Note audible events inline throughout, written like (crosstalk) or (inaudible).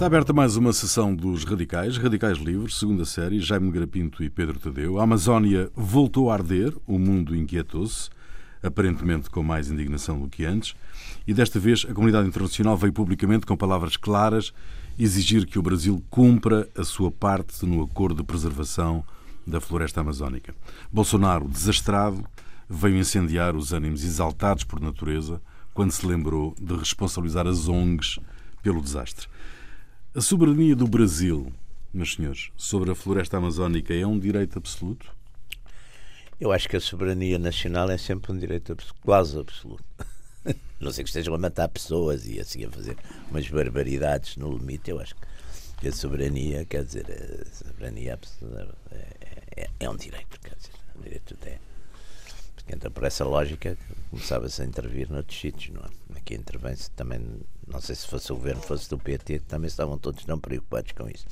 Está aberta mais uma sessão dos Radicais, Radicais Livres, segunda série, Jaime Grapinto e Pedro Tadeu. A Amazónia voltou a arder, o mundo inquietou-se, aparentemente com mais indignação do que antes, e desta vez a comunidade internacional veio publicamente com palavras claras exigir que o Brasil cumpra a sua parte no acordo de preservação da floresta amazónica. Bolsonaro, desastrado, veio incendiar os ânimos exaltados por natureza quando se lembrou de responsabilizar as ONGs pelo desastre. A soberania do Brasil, meus senhores, sobre a floresta amazónica é um direito absoluto? Eu acho que a soberania nacional é sempre um direito quase absoluto. (laughs) Não sei que estejam a matar pessoas e assim a fazer umas barbaridades no limite. Eu acho que a soberania, quer dizer, a soberania é, é, é um direito, quer dizer, um direito até. Então, por essa lógica, começava-se a intervir noutros sítios, não é? Aqui intervém-se também não sei se fosse o governo, fosse do PT, também estavam todos não preocupados com isso.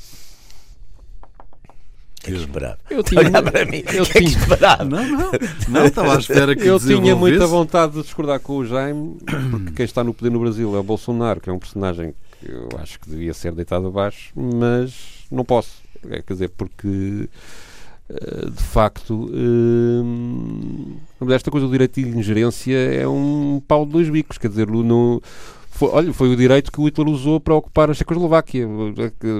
O que é esperava? Eu tinha, Olhar para mim, eu que é que esperava? Não, não, não estava à espera que Eu tinha muita vontade de discordar com o Jaime, porque quem está no poder no Brasil é o Bolsonaro, que é um personagem que eu acho que devia ser deitado abaixo, mas não posso. É, quer dizer, porque de facto, uh, esta coisa do direito de ingerência é um pau de dois bicos. Quer dizer, no, foi, olha, foi o direito que o Hitler usou para ocupar a Checoslováquia.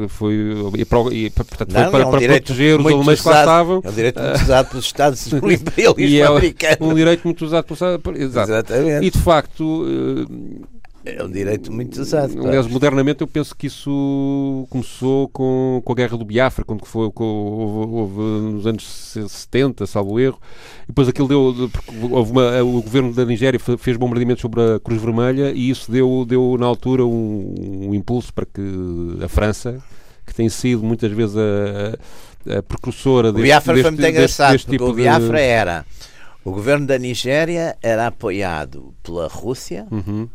Foi, e, para, e, portanto, não, foi para, é um para proteger os alemães que lá estavam. É um direito muito (laughs) usado pelos Estados (laughs) imperialistas e americanos. É um direito muito usado pelos (laughs) Exato. Exatamente. E de facto. Uh, é um direito muito usado. Aliás, modernamente eu penso que isso começou com, com a guerra do Biafra, quando foi, com, houve, houve, nos anos 70, salvo erro. E depois aquilo deu. Houve uma, o governo da Nigéria fez bombardeamentos sobre a Cruz Vermelha e isso deu, deu na altura um, um impulso para que a França, que tem sido muitas vezes a, a precursora deste, o Biafra deste, foi muito engraçado, deste, deste tipo o Biafra de... era. O governo da Nigéria era apoiado pela Rússia. Uhum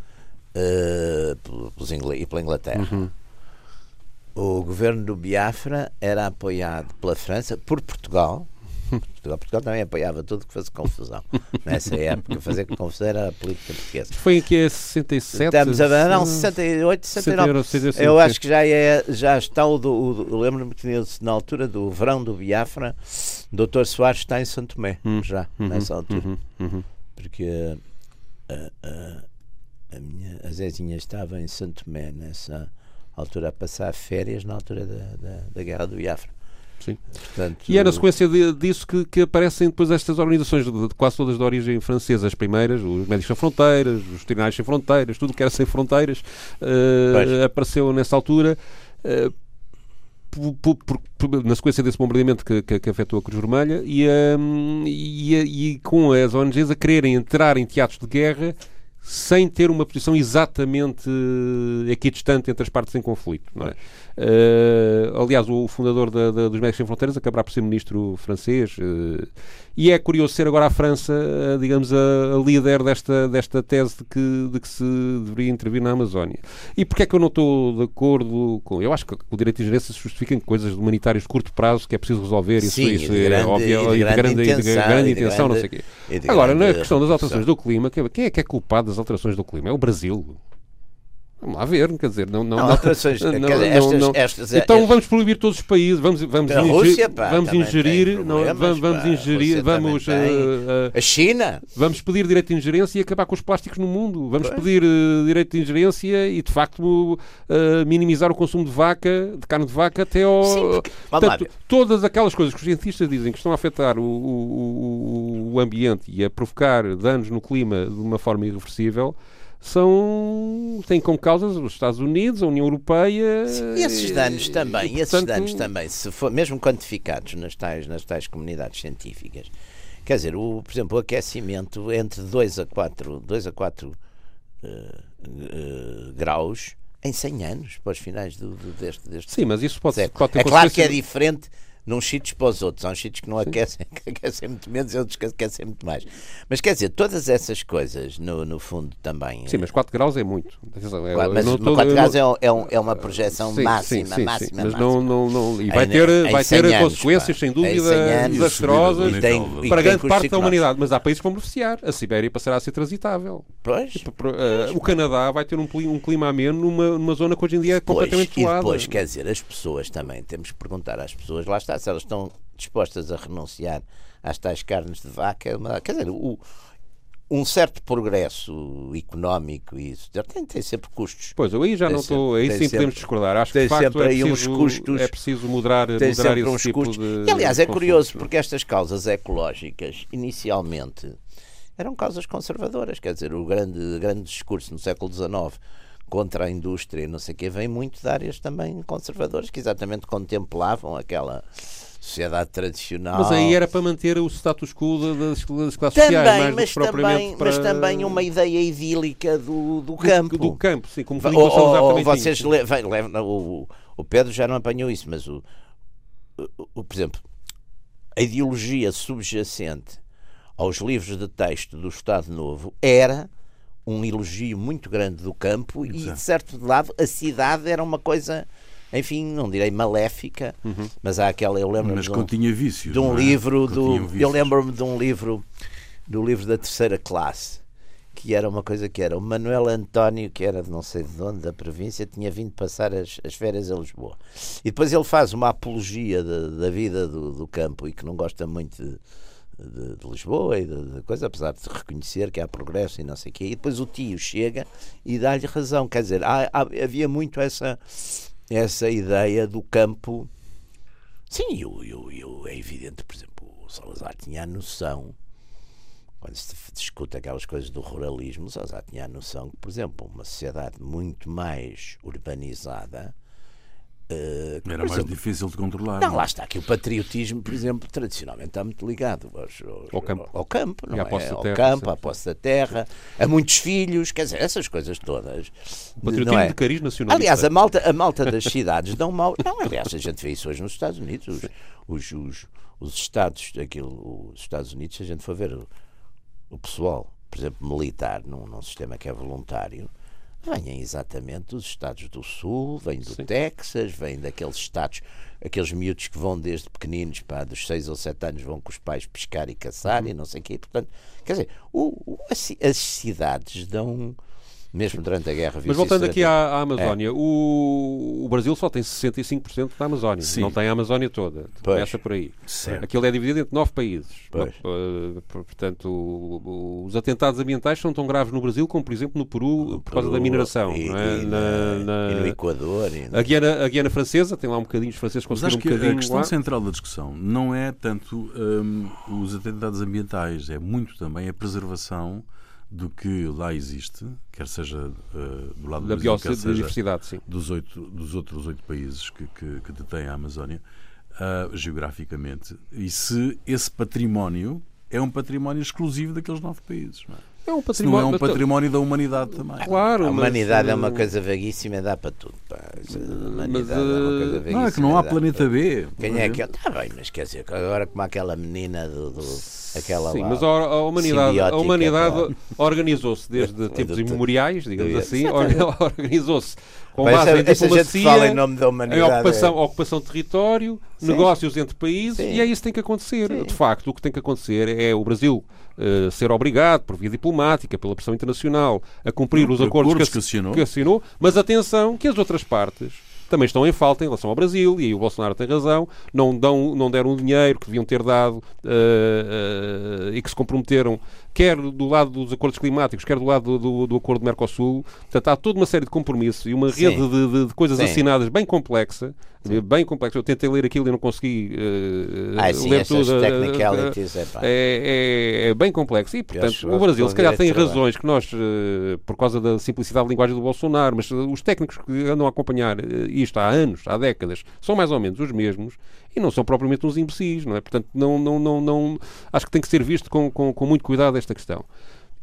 uh, pelos e pela Inglaterra. Uhum. O governo do Biafra era apoiado pela França, por Portugal. (laughs) Portugal, Portugal também apoiava tudo que fosse confusão. Nessa época, fazer confusão era a política portuguesa. Foi aqui a 67? Estamos a não, 68, 69. 69 eu acho que já, é, já está o. o Lembro-me que na altura do verão do Biafra, o doutor Soares está em Santo Tomé, uhum. já, uhum. nessa altura. Uhum. uhum. Porque. Uh, uh, a minha a Zezinha estava em Santo Tomé nessa altura a passar férias na altura da, da, da Guerra do Biafra. Sim. Portanto, e é na sequência de, disso que, que, aparecem depois estas organizações, de, de, quase todas de origem francesa, as primeiras, os Médicos Sem Fronteiras, os Veterinários Sem Fronteiras, tudo que era sem fronteiras, uh, apareceu nessa altura. Uh, por, por, por, na sequência desse bombardeamento que, que, que, afetou a Cruz Vermelha e, um, e, e, com as ONGs a quererem entrar em teatros de guerra sem ter uma posição exatamente equidistante entre as partes em conflito. Não é? Uh, aliás, o fundador da, da, dos Médicos Sem Fronteiras acabará por ser ministro francês. Uh, e é curioso ser agora a França, uh, digamos, a, a, líder desta, desta tese de que, de que se deveria intervir na Amazónia. E porquê é que eu não estou de acordo com. Eu acho que o direito de gerência se justifica em coisas humanitárias de curto prazo que é preciso resolver. Isso, Sim, isso é grande, óbvio, e de grande, intenção, de grande intenção, não sei o quê. Agora, na questão das alterações do clima, quem é que é culpado das alterações do clima? É o Brasil. Vamos lá ver, quer dizer, não. não, não, alterações, (laughs) não, não, estas, não, estas, então estas, vamos proibir todos os países, vamos, vamos, a Rússia, pá, vamos ingerir, não, vamos, vamos ingerir, vamos. Uh, uh, a China. Vamos pedir direito de ingerência e acabar com os plásticos no mundo. Vamos pois. pedir uh, direito de ingerência e, de facto, minimizar o consumo de vaca, de carne de vaca, até ao. Sim, porque, portanto, todas aquelas coisas que os cientistas dizem que estão a afetar o, o, o ambiente e a provocar danos no clima de uma forma irreversível são têm como causas os Estados Unidos, a União Europeia. Sim, e esses danos também, e, portanto, esses danos também, se for mesmo quantificados nas tais, nas tais comunidades científicas. Quer dizer, o, por exemplo, o aquecimento entre 2 a 4, 2 a 4 uh, uh, graus em 100 anos, para os finais do, do deste, deste Sim, mas isso pode, pode ter É claro que é diferente num sítios para os outros. Há uns sítios que não aquecem, (laughs) que aquecem muito menos e outros que aquecem muito mais. Mas quer dizer, todas essas coisas, no, no fundo, também. Sim, mas 4 graus é muito. Claro, mas 4 graus é, um, é, uma projeção sim, máxima, sim, sim, máxima. Mas máxima. Não, não, não, e vai ter, em, vai ter anos, consequências, pá. sem dúvida, desastrosas para grande parte da humanidade. Mas há países que vão beneficiar. A Sibéria passará a ser transitável. Pois. Uh, o Canadá vai ter um, um clima ameno numa, numa zona que hoje em dia é completamente pois, isolada. E depois, quer dizer, as pessoas também, temos que perguntar às pessoas, lá está, se elas estão dispostas a renunciar às tais carnes de vaca, é quer dizer, o, um certo progresso económico e isso tem, tem sempre custos. Pois, eu aí já tem não estou, aí sim sempre, podemos discordar. Acho que de facto é preciso, custos, é preciso moderar, tem moderar esse uns tipo custos. de. E, aliás, é curioso porque estas causas ecológicas, inicialmente, eram causas conservadoras. Quer dizer, o grande, grande discurso no século XIX contra a indústria e não sei o quê vem muito de áreas também conservadoras que exatamente contemplavam aquela sociedade tradicional. Mas aí era para manter o status quo das, das classes também, sociais, mas, também, para... mas também uma ideia idílica do, do campo. Do, do campo, sim, como ou, ou, vocês levam, levam, o, o Pedro já não apanhou isso, mas o, o, o, por exemplo, a ideologia subjacente aos livros de texto do Estado Novo era um elogio muito grande do campo Exato. e, de certo lado, a cidade era uma coisa, enfim, não direi maléfica, uhum. mas há aquela, eu lembro Mas continha um, vícios. De um é? livro, do, eu lembro-me de um livro, do livro da terceira classe, que era uma coisa que era o Manuel António, que era de não sei de onde, da província, tinha vindo passar as, as férias a Lisboa. E depois ele faz uma apologia da, da vida do, do campo e que não gosta muito de de, de Lisboa e de, coisa, apesar de reconhecer que há progresso e não sei o quê. E depois o tio chega e dá-lhe razão. Quer dizer, há, há, havia muito essa, essa ideia do campo. Sim, eu, eu, eu, é evidente, por exemplo, o Salazar tinha a noção, quando se discute aquelas coisas do ruralismo, o Salazar tinha a noção que, por exemplo, uma sociedade muito mais urbanizada Uh, Era mais exemplo, difícil de controlar. Não, não, lá está que o patriotismo, por exemplo, tradicionalmente está muito ligado aos, aos, ao campo, ao campo, não é? ao terra, campo, à posse da terra, a muitos filhos, quer dizer, essas coisas todas. O patriotismo é? de cariz nacional. Aliás, a malta, a malta das cidades dão mal. Não, aliás, a gente vê isso hoje nos Estados Unidos. Os, os, os, os Estados, aquilo, os Estados Unidos, se a gente for ver o, o pessoal, por exemplo, militar, num, num sistema que é voluntário vêm exatamente dos estados do Sul, vêm do Sim. Texas, vêm daqueles estados, aqueles miúdos que vão desde pequeninos, para dos 6 ou 7 anos, vão com os pais pescar e caçar uhum. e não sei o quê. Portanto, quer dizer, o, o, as, as cidades dão mesmo durante a guerra. Mas voltando aqui à, à Amazónia, é. o, o, Brasil só tem 65% da Amazónia, Sim. não tem a Amazónia toda. Pois. Começa por aí. Certo. Aquilo é dividido entre nove países. Pois. Portanto, os atentados ambientais são tão graves no Brasil como, por exemplo, no Peru, no por causa da mineração. E, é? e, na, na, e no Equador. E a, Guiana, a Guiana Francesa, tem lá um bocadinho, os franceses conseguiram um bocadinho. A questão lá. central da discussão não é tanto um, os atentados ambientais, é muito também a preservação do que lá existe, quer seja uh, do lado da Brasil, quer seja sim. Dos, oito, dos outros oito países que, que, que detêm a Amazónia, uh, geograficamente, e se esse património é um património exclusivo daqueles nove países. Não é? É um património, não é um património da humanidade também. Claro, a humanidade mas, é uma coisa vaguíssima, dá para tudo. Pá. A humanidade mas, é uma coisa vaguíssima. Não, é que não há planeta B. Quem é que Está bem, mas quer dizer, agora como aquela menina do. do aquela Sim, lá, mas a, a humanidade, a humanidade organizou-se desde (laughs) tempos imemoriais, digamos assim, (laughs) organizou-se com base essa, em diplomacia, fala em, nome da humanidade, em ocupação, é. ocupação de território, Sim. negócios entre países, Sim. e é isso que tem que acontecer. Sim. De facto, o que tem que acontecer é o Brasil uh, ser obrigado, por via diplomática, pela pressão internacional, a cumprir os acordos, acordos que, assinou. que assinou, mas atenção que as outras partes também estão em falta em relação ao Brasil, e aí o Bolsonaro tem razão, não, dão, não deram o dinheiro que deviam ter dado uh, uh, e que se comprometeram, quer do lado dos acordos climáticos, quer do lado do, do, do acordo do Mercosul. Portanto, há toda uma série de compromissos e uma rede de, de, de, coisas Sim. assinadas bem complexa, sim. bem complexa. Eu tentei ler aquilo e não consegui uh, ah, sim, ler tudo. Technicalities, é, é, é, bem complexo. E, portanto, o Brasil se calhar tem razões que nós, por causa da simplicidade de linguagem do Bolsonaro, mas os técnicos que andam a acompanhar isto há anos, há décadas, são mais ou menos os mesmos e não são propriamente uns imbecis, não é? Portanto, não, não, não, não, acho que tem que ser visto com, com, com muito cuidado esta questão.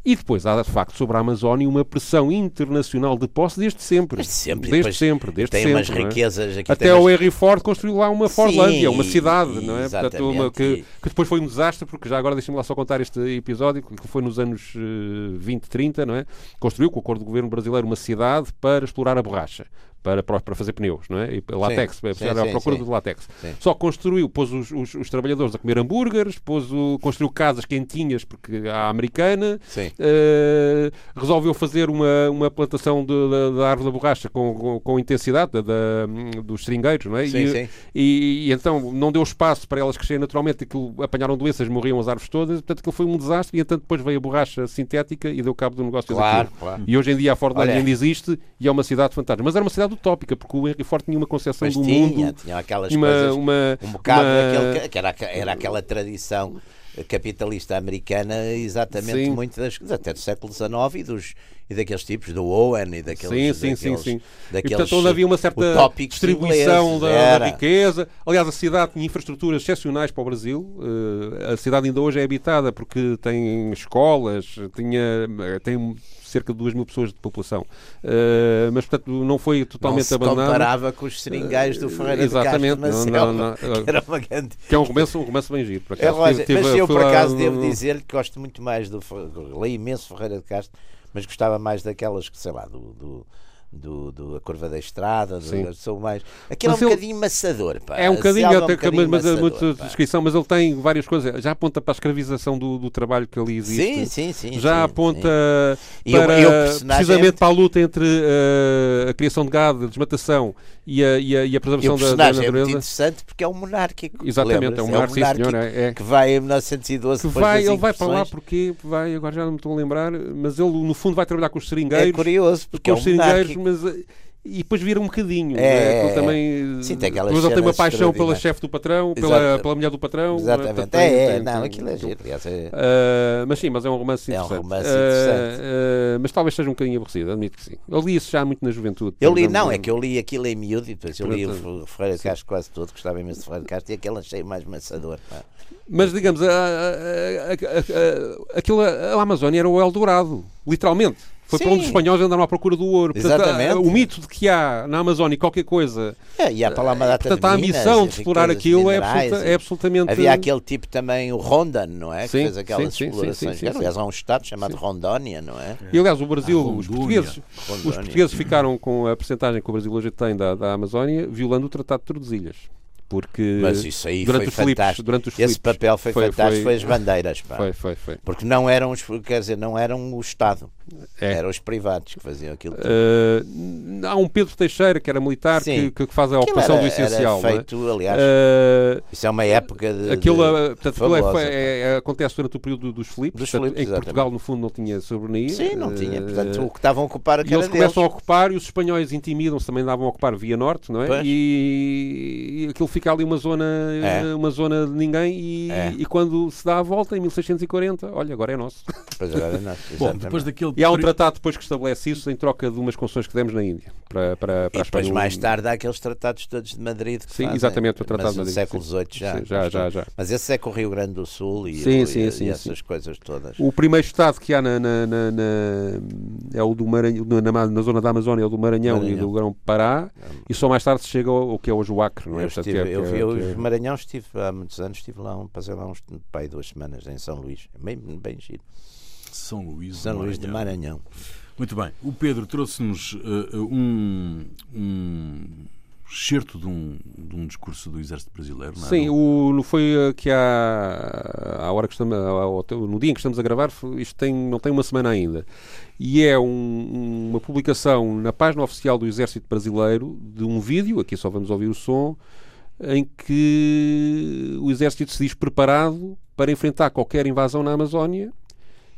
E depois há, de facto, sobre a Amazónia uma pressão internacional de posse desde sempre. Desde sempre. Desde sempre. Desde tem sempre, umas é? riquezas aqui. Até o Henry Ford construiu lá uma Fordlândia, uma cidade, não é? Portanto, uma, que, que, depois foi um desastre, porque já agora deixem-me lá só contar este episódio, que foi nos anos uh, 20, 30, não é? Construiu, com o acordo do governo brasileiro, uma cidade para explorar a borracha para, para fazer pneus, não é? E látex, sim, sim, à procura sim. do látex. Só construiu, pôs os, os, os, trabalhadores a comer hambúrgueres, pôs o, construiu casas quentinhas, porque há americana, uh, resolveu fazer uma, uma plantação da árvore da borracha com, com, com intensidade da, da, dos seringueiros, não é? E, e, e, então não deu espaço para elas crescerem naturalmente, aquilo, apanharam doenças, morriam as árvores todas, portanto aquilo foi um desastre e então depois veio a borracha sintética e deu cabo do negócio claro, claro. E hoje em dia a Ford ainda existe e é uma cidade fantástica. Mas era uma cidade utópica, porque o Henry Ford tinha uma concepção do tinha, mundo. Tinha aquelas uma, coisas, uma, um bocado uma... Daquele, que era, era aquela tradição capitalista americana, exatamente sim. muito das, até do século XIX e, dos, e daqueles tipos, do Owen e daqueles. Sim, sim, daqueles, sim. sim. Daqueles, e, portanto, onde havia uma certa distribuição da, da, riqueza. Aliás, a cidade tinha infraestruturas excepcionais para o Brasil. Uh, a cidade ainda hoje é habitada porque tem escolas, tinha, tem cerca de 2 mil pessoas de população. Uh, mas, portanto, não foi totalmente não se comparava com os seringais do Ferreira Exatamente, de Castro não, não, não, que (laughs) era uma grande... Que é um romance, um romance bem giro, por é, acaso. É, mas eu, por acaso, devo dizer que gosto muito mais do... Leio imenso Ferreira de Castro, mas gostava mais daquelas que, sei lá, do, do do, do A Curva da Estrada, do, sou mais. Aquilo mas é um ele, bocadinho maçador. Pá. É um bocadinho, é um bocadinho mas, é maçador, muita descrição, mas ele tem várias coisas. Já aponta para a escravização do, do trabalho que ali existe. Sim, sim, sim. Já sim, aponta sim. para eu, eu precisamente para a luta entre uh, a criação de gado, a desmatação e a, e a, e a preservação da, da natureza. é muito interessante porque é um monárquico. Exatamente, é um monárquico, é um monárquico senhor, é, que vai em 1912 que vai, Ele vai para lá porque vai, agora já não me estou a lembrar, mas ele no fundo vai trabalhar com os seringueiros. É curioso, porque com é um os seringueiros, mas e depois vira um bocadinho. É, é? também, sim, tem ele tem uma paixão pela chefe do patrão, pela, pela mulher do patrão. Exatamente. Portanto, é, é, tem, não, aquilo é giro. É... Uh, mas sim, mas é um romance interessante. É um romance interessante. Uh, uh, mas talvez seja um bocadinho aborrecido, admito que sim. Eu li isso já muito na juventude. Eu li, não, é que eu li aquilo em miúdo e depois eu li o Ferreira de Castro quase todo, gostava imenso de Ferreira de Castro e aquele achei mais maçador. Pá. Mas digamos, a, a, a, aquilo, a Amazónia era o Eldorado, literalmente. Foi Sim. para onde os espanhóis andaram à procura do ouro. Portanto, Exatamente. o mito de que há na Amazónia qualquer coisa. É, e há para lá uma data portanto, a ambição de explorar aquilo é, absoluta, é, absolutamente. Havia aquele tipo também, o Rondon, não é? Que sim, fez aquelas sim, explorações. Sim, sim, aliás, há um estado chamado Rondônia, não é? E aliás, o Brasil, os portugueses, os portugueses ficaram com a percentagem que o Brasil hoje tem da, da Amazónia, violando o Tratado de Tordesilhas porque mas isso aí durante, os fantástico. durante os esse papel foi, foi fantástico foi, foi as bandeiras pá. Foi, foi, foi. porque não eram os, quer dizer não eram o Estado. É. eram os privados que faziam aquilo uh, há um Pedro Teixeira que era militar que, que, faz a ocupação era, do essencial era feito é? aliás uh, isso é uma época de, aquilo, de, portanto, aquilo é, é, é, acontece durante o período dos Filipes, dos portanto, em que Portugal no fundo não tinha soberania sim não tinha. portanto o que estavam a ocupar e eles começam a ocupar e os espanhóis intimidam-se também davam a ocupar via norte não é? E, e aquilo fica ali uma zona é. uma zona de ninguém e, é. e, quando se dá a volta em 1640, olha, agora é nosso. Pois agora é nosso. (laughs) Bom, depois daquele... E há um tratado depois que estabelece isso em troca de umas concessões que demos na Índia para, para, para e depois mais tarde há aqueles tratados todos de Madrid que Sim, fazem, exatamente, o tratado de Madrid. século XVIII já, sim, já, já, já. Mas esse é com o Rio Grande do Sul e, sim, sim, e, sim, e essas coisas todas. O primeiro estado que há na, na, na, na é o do Maranhão, na, na, zona da Amazónia, é o do Maranhão, Maranhão. e do Grão-Pará, e só mais tarde se chega ao, ao que é hoje o Acre, não é? Eu, estive, é, eu, é, eu, é, Maranhão estive há muitos anos, estive lá, passei lá uns pai, duas semanas em São Luís, bem, bem giro. São Luís, São Luís de Maranhão. Muito bem. O Pedro trouxe-nos uh, um, um excerto de um, de um discurso do Exército Brasileiro, não é? Sim, o, foi que há, à hora que estamos, no dia em que estamos a gravar, isto tem, não tem uma semana ainda. E é um, uma publicação na página oficial do Exército Brasileiro de um vídeo, aqui só vamos ouvir o som, em que o exército se diz preparado para enfrentar qualquer invasão na Amazónia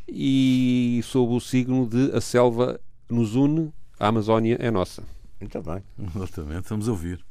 e sob o signo de a selva nos une, a Amazónia é nossa. Muito bem. (laughs) Exatamente, vamos ouvir.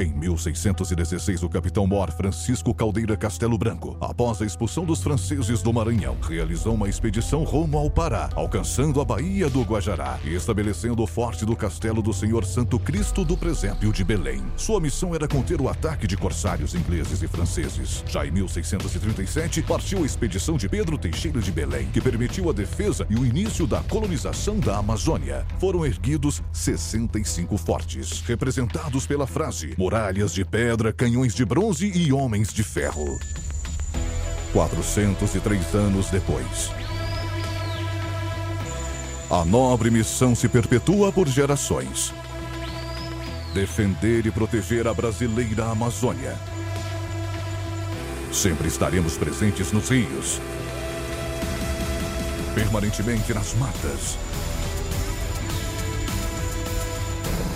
Em 1616, o capitão-mor Francisco Caldeira Castelo Branco, após a expulsão dos franceses do Maranhão, realizou uma expedição rumo ao Pará, alcançando a Baía do Guajará e estabelecendo o forte do Castelo do Senhor Santo Cristo do Presépio de Belém. Sua missão era conter o ataque de corsários ingleses e franceses. Já em 1637, partiu a expedição de Pedro Teixeira de Belém, que permitiu a defesa e o início da colonização da Amazônia. Foram erguidos 65 fortes, representados pela frase muralhas de pedra, canhões de bronze e homens de ferro. 403 anos depois. A nobre missão se perpetua por gerações. Defender e proteger a brasileira Amazônia. Sempre estaremos presentes nos rios, permanentemente nas matas,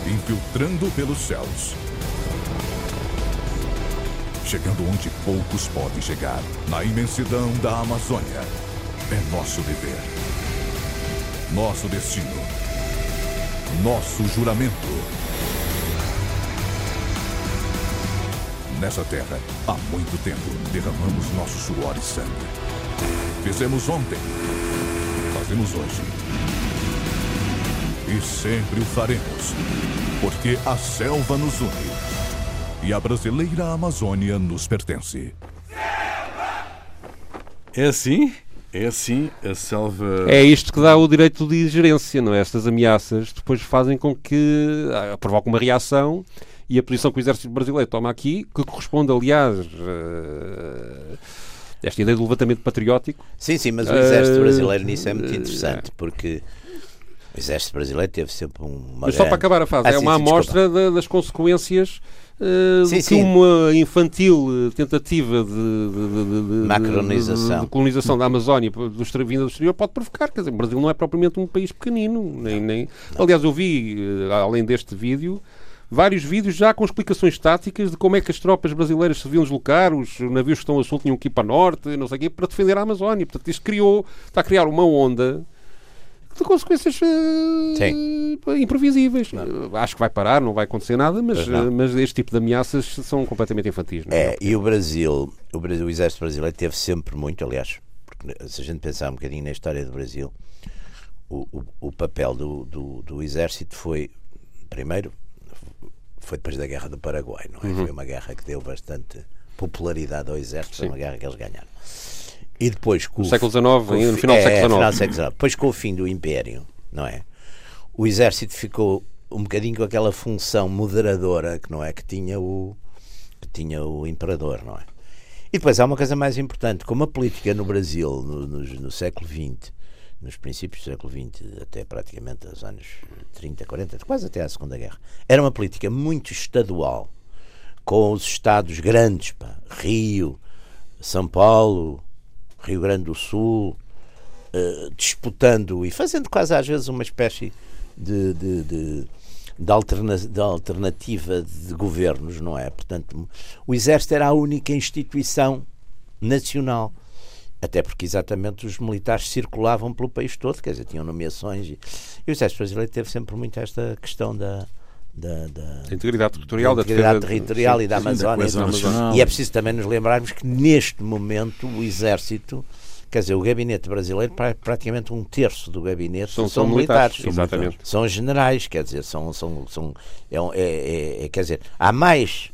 infiltrando pelos céus, chegando onde poucos podem chegar, na imensidão da Amazônia. É nosso dever, nosso destino, nosso juramento. Nessa terra, há muito tempo, derramamos nosso suor e sangue. Fizemos ontem, fazemos hoje. E sempre o faremos, porque a selva nos une e a brasileira Amazônia nos pertence. É assim? É assim, a selva. É isto que dá o direito de gerência, não é? Estas ameaças depois fazem com que ah, provoque uma reação e a posição que o exército brasileiro toma aqui, que corresponde, aliás. Uh, esta ideia do levantamento patriótico. Sim, sim, mas o exército brasileiro nisso é muito interessante, porque o exército brasileiro teve sempre uma. Mas só para acabar a fase, ah, é sim, uma sim, amostra das consequências uh, sim, que uma infantil tentativa de, de, de, Macronização. de, colonização da Amazónia do, vinda do exterior pode provocar. Quer dizer, o Brasil não é propriamente um país pequenino. Nem, nem... Aliás, eu vi, eh, além deste vídeo, vários vídeos já com explicações táticas de como é que as tropas brasileiras se deviam deslocar, os navios que estão a sul tinham que ir para norte, não sei o quê, para defender a Amazónia. Portanto, isto criou, está a criar uma onda de consequências uh, imprevisíveis. Não. Acho que vai parar, não vai acontecer nada, mas, uh, mas este tipo de ameaças são completamente infantis. É, é, e o Brasil, o Brasil, o exército brasileiro teve sempre muito, aliás, porque se a gente pensar um bocadinho na história do Brasil, o, o, o papel do, do, do exército foi, primeiro, foi depois da Guerra do Paraguai, não é? Uhum. Foi uma guerra que deu bastante popularidade ao exército, foi uma guerra que eles ganharam. E depois com no o século XIX, no final do é, século XIX. Depois com o fim do Império, não é? O exército ficou um bocadinho com aquela função moderadora que não é que tinha o que tinha o imperador, não é? E depois há uma coisa mais importante, como a política no Brasil no, no, no século XX, nos princípios do século XX, até praticamente os anos 30, 40, quase até a Segunda Guerra, era uma política muito estadual, com os estados grandes, pá, Rio, São Paulo, Rio Grande do Sul, uh, disputando e fazendo quase às vezes uma espécie de, de, de, de, alterna, de alternativa de governos, não é? Portanto, o Exército era a única instituição nacional. Até porque exatamente os militares circulavam pelo país todo, quer dizer, tinham nomeações. E, e o Exército Brasileiro teve sempre muito esta questão da, da, da, da, integridade territorial, da, integridade da territorial e da Amazónia. e é preciso também nos lembrarmos que neste momento o Exército, quer dizer, o gabinete brasileiro, praticamente um terço do gabinete são, são, são militares, militares. Exatamente. São generais, quer dizer, são, são, são é, é, é, quer dizer, há mais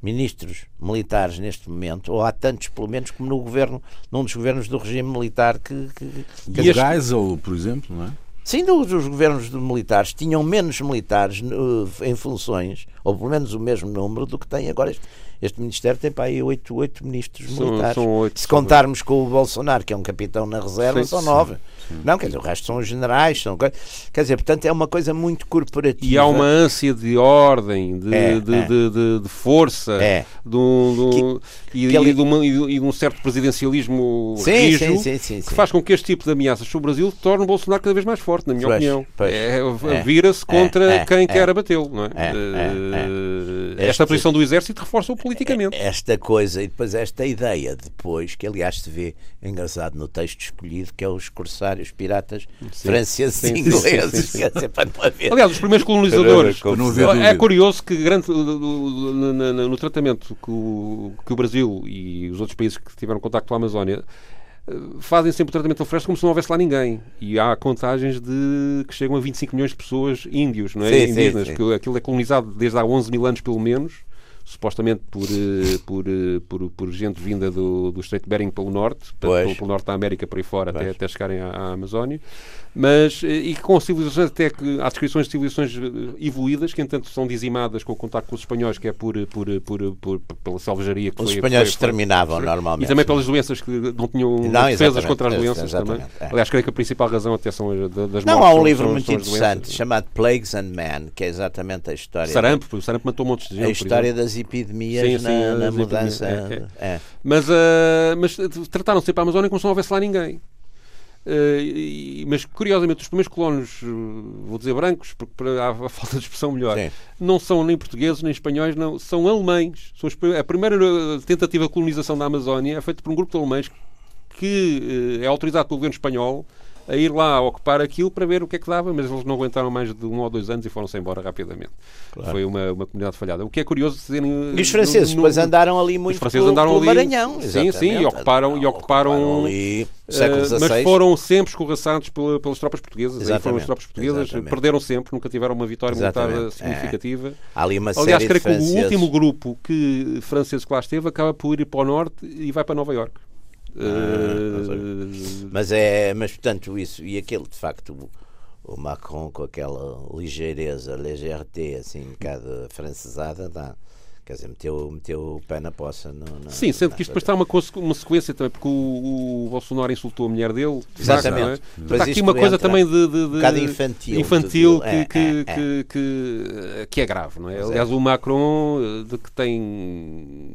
ministros militares neste momento, ou há tantos, pelo menos, como no governo, num dos governos do regime militar que. que, que e este... Geisel, por exemplo, não é? Sim, os, os governos militares tinham menos militares uh, em funções, ou pelo menos o mesmo número, do que tem agora. Este, este Ministério tem para aí oito, oito ministros são, militares. São oito, Se contarmos com o Bolsonaro, que é um capitão na reserva, sim, são nove. Sim. Não, quer dizer, o resto são generais, são, quer dizer, portanto é uma coisa muito corporativa. E há uma ânsia de ordem, de, é, de, é. de, de, de, força, é. de um, que, e, que ele... e, de uma, e, de um certo presidencialismo sim, rijo, sim, sim, que faz com que este tipo de ameaças sobre o Brasil torne o Bolsonaro cada vez mais forte, na minha pois, opinião. Pois, é, é. Vira-se contra é, quem quer abatê-lo, é? Esta posição do exército reforça-o politicamente. Esta coisa, e depois esta ideia depois, que aliás se vê engraçado no texto escolhido, que é os corsários vários piratas sim. franceses e ingleses. Sim, (laughs) sim, Aliás, os primeiros colonizadores. é curioso que grande, no, no, no tratamento que o, que o Brasil e os outros países que tiveram contacto com a Amazónia eh, fazem sempre o tratamento ao floresta como se não houvesse lá ninguém. E há contagens de que chegam a 25 milhões de pessoas índios, não é? Sim, Indígenas, sim, sim. que aquilo é colonizado desde há 11 mil anos, pelo menos, supostamente por, uh, por, uh, por, por, gente vinda do, do Estreito de Bering pelo norte, pelo, pelo, norte da América por aí fora, até, até chegarem à, à Amazónia. Mas e com civilizações até que há descrições de civilizações evoluídas que entanto são dizimadas com o contacto com os espanhóis que é por, por, por, por pela selvageria que os foi, espanhóis foi, exterminavam normalmente. E também pelas doenças que não tinham não, defesas contra as doenças também. é. aliás creio que a principal razão até são as, das não há um livro muito interessante chamado Plagues and Man que é exatamente a história sarampo o sarampo matou montes de gente a história das epidemias sim, sim, na, na mudança é, é. mas, uh, mas trataram sempre a Amazónia como se não houvesse lá ninguém Uh, mas curiosamente os primeiros colonos, vou dizer brancos, porque para a, falta de expressão melhor, Sim. não são nem portugueses nem espanhóis, não, são alemães. São a primeira eh, tentativa de colonização da Amazónia é feita por um grupo de alemães que uh, é autorizado pelo governo espanhol a ir lá a ocupar aquilo para ver o que é que dava, mas eles não aguentaram mais de um ou dois anos e foram-se embora rapidamente. Claro. Foi uma, uma comunidade falhada. O que é curioso dizerem. E os franceses no, depois andaram ali muito os franceses andaram pelo ali, Maranhão. Sim, sim, e ocuparam, e ocuparam, ocuparam ali, uh, mas foram sempre escorraçados pela, pelas tropas portuguesas. Aí foram as tropas portuguesas, Exatamente. perderam sempre, nunca tiveram uma vitória militar eh, significativa. É. ali uma Aliás, creio que o último grupo que francês que lá esteve acaba por ir para o norte e vai para Nova Iorque. Uh, mas é, mas portanto isso e aquele de facto o, Macron com aquela ligeireza, légèreté assim, um bocado francesada, dá, quer dizer, meteu, meteu o pé na poça. No, no, Sim, sendo que isto depois está uma, uma sequência também, porque o, o Bolsonaro insultou a mulher dele. Exatamente. Está aqui uma coisa também de, de, de um infantil, infantil que, é, que, é, é. Que, que, que, é grave, não é? É. Aliás, o Macron, eh, de que tem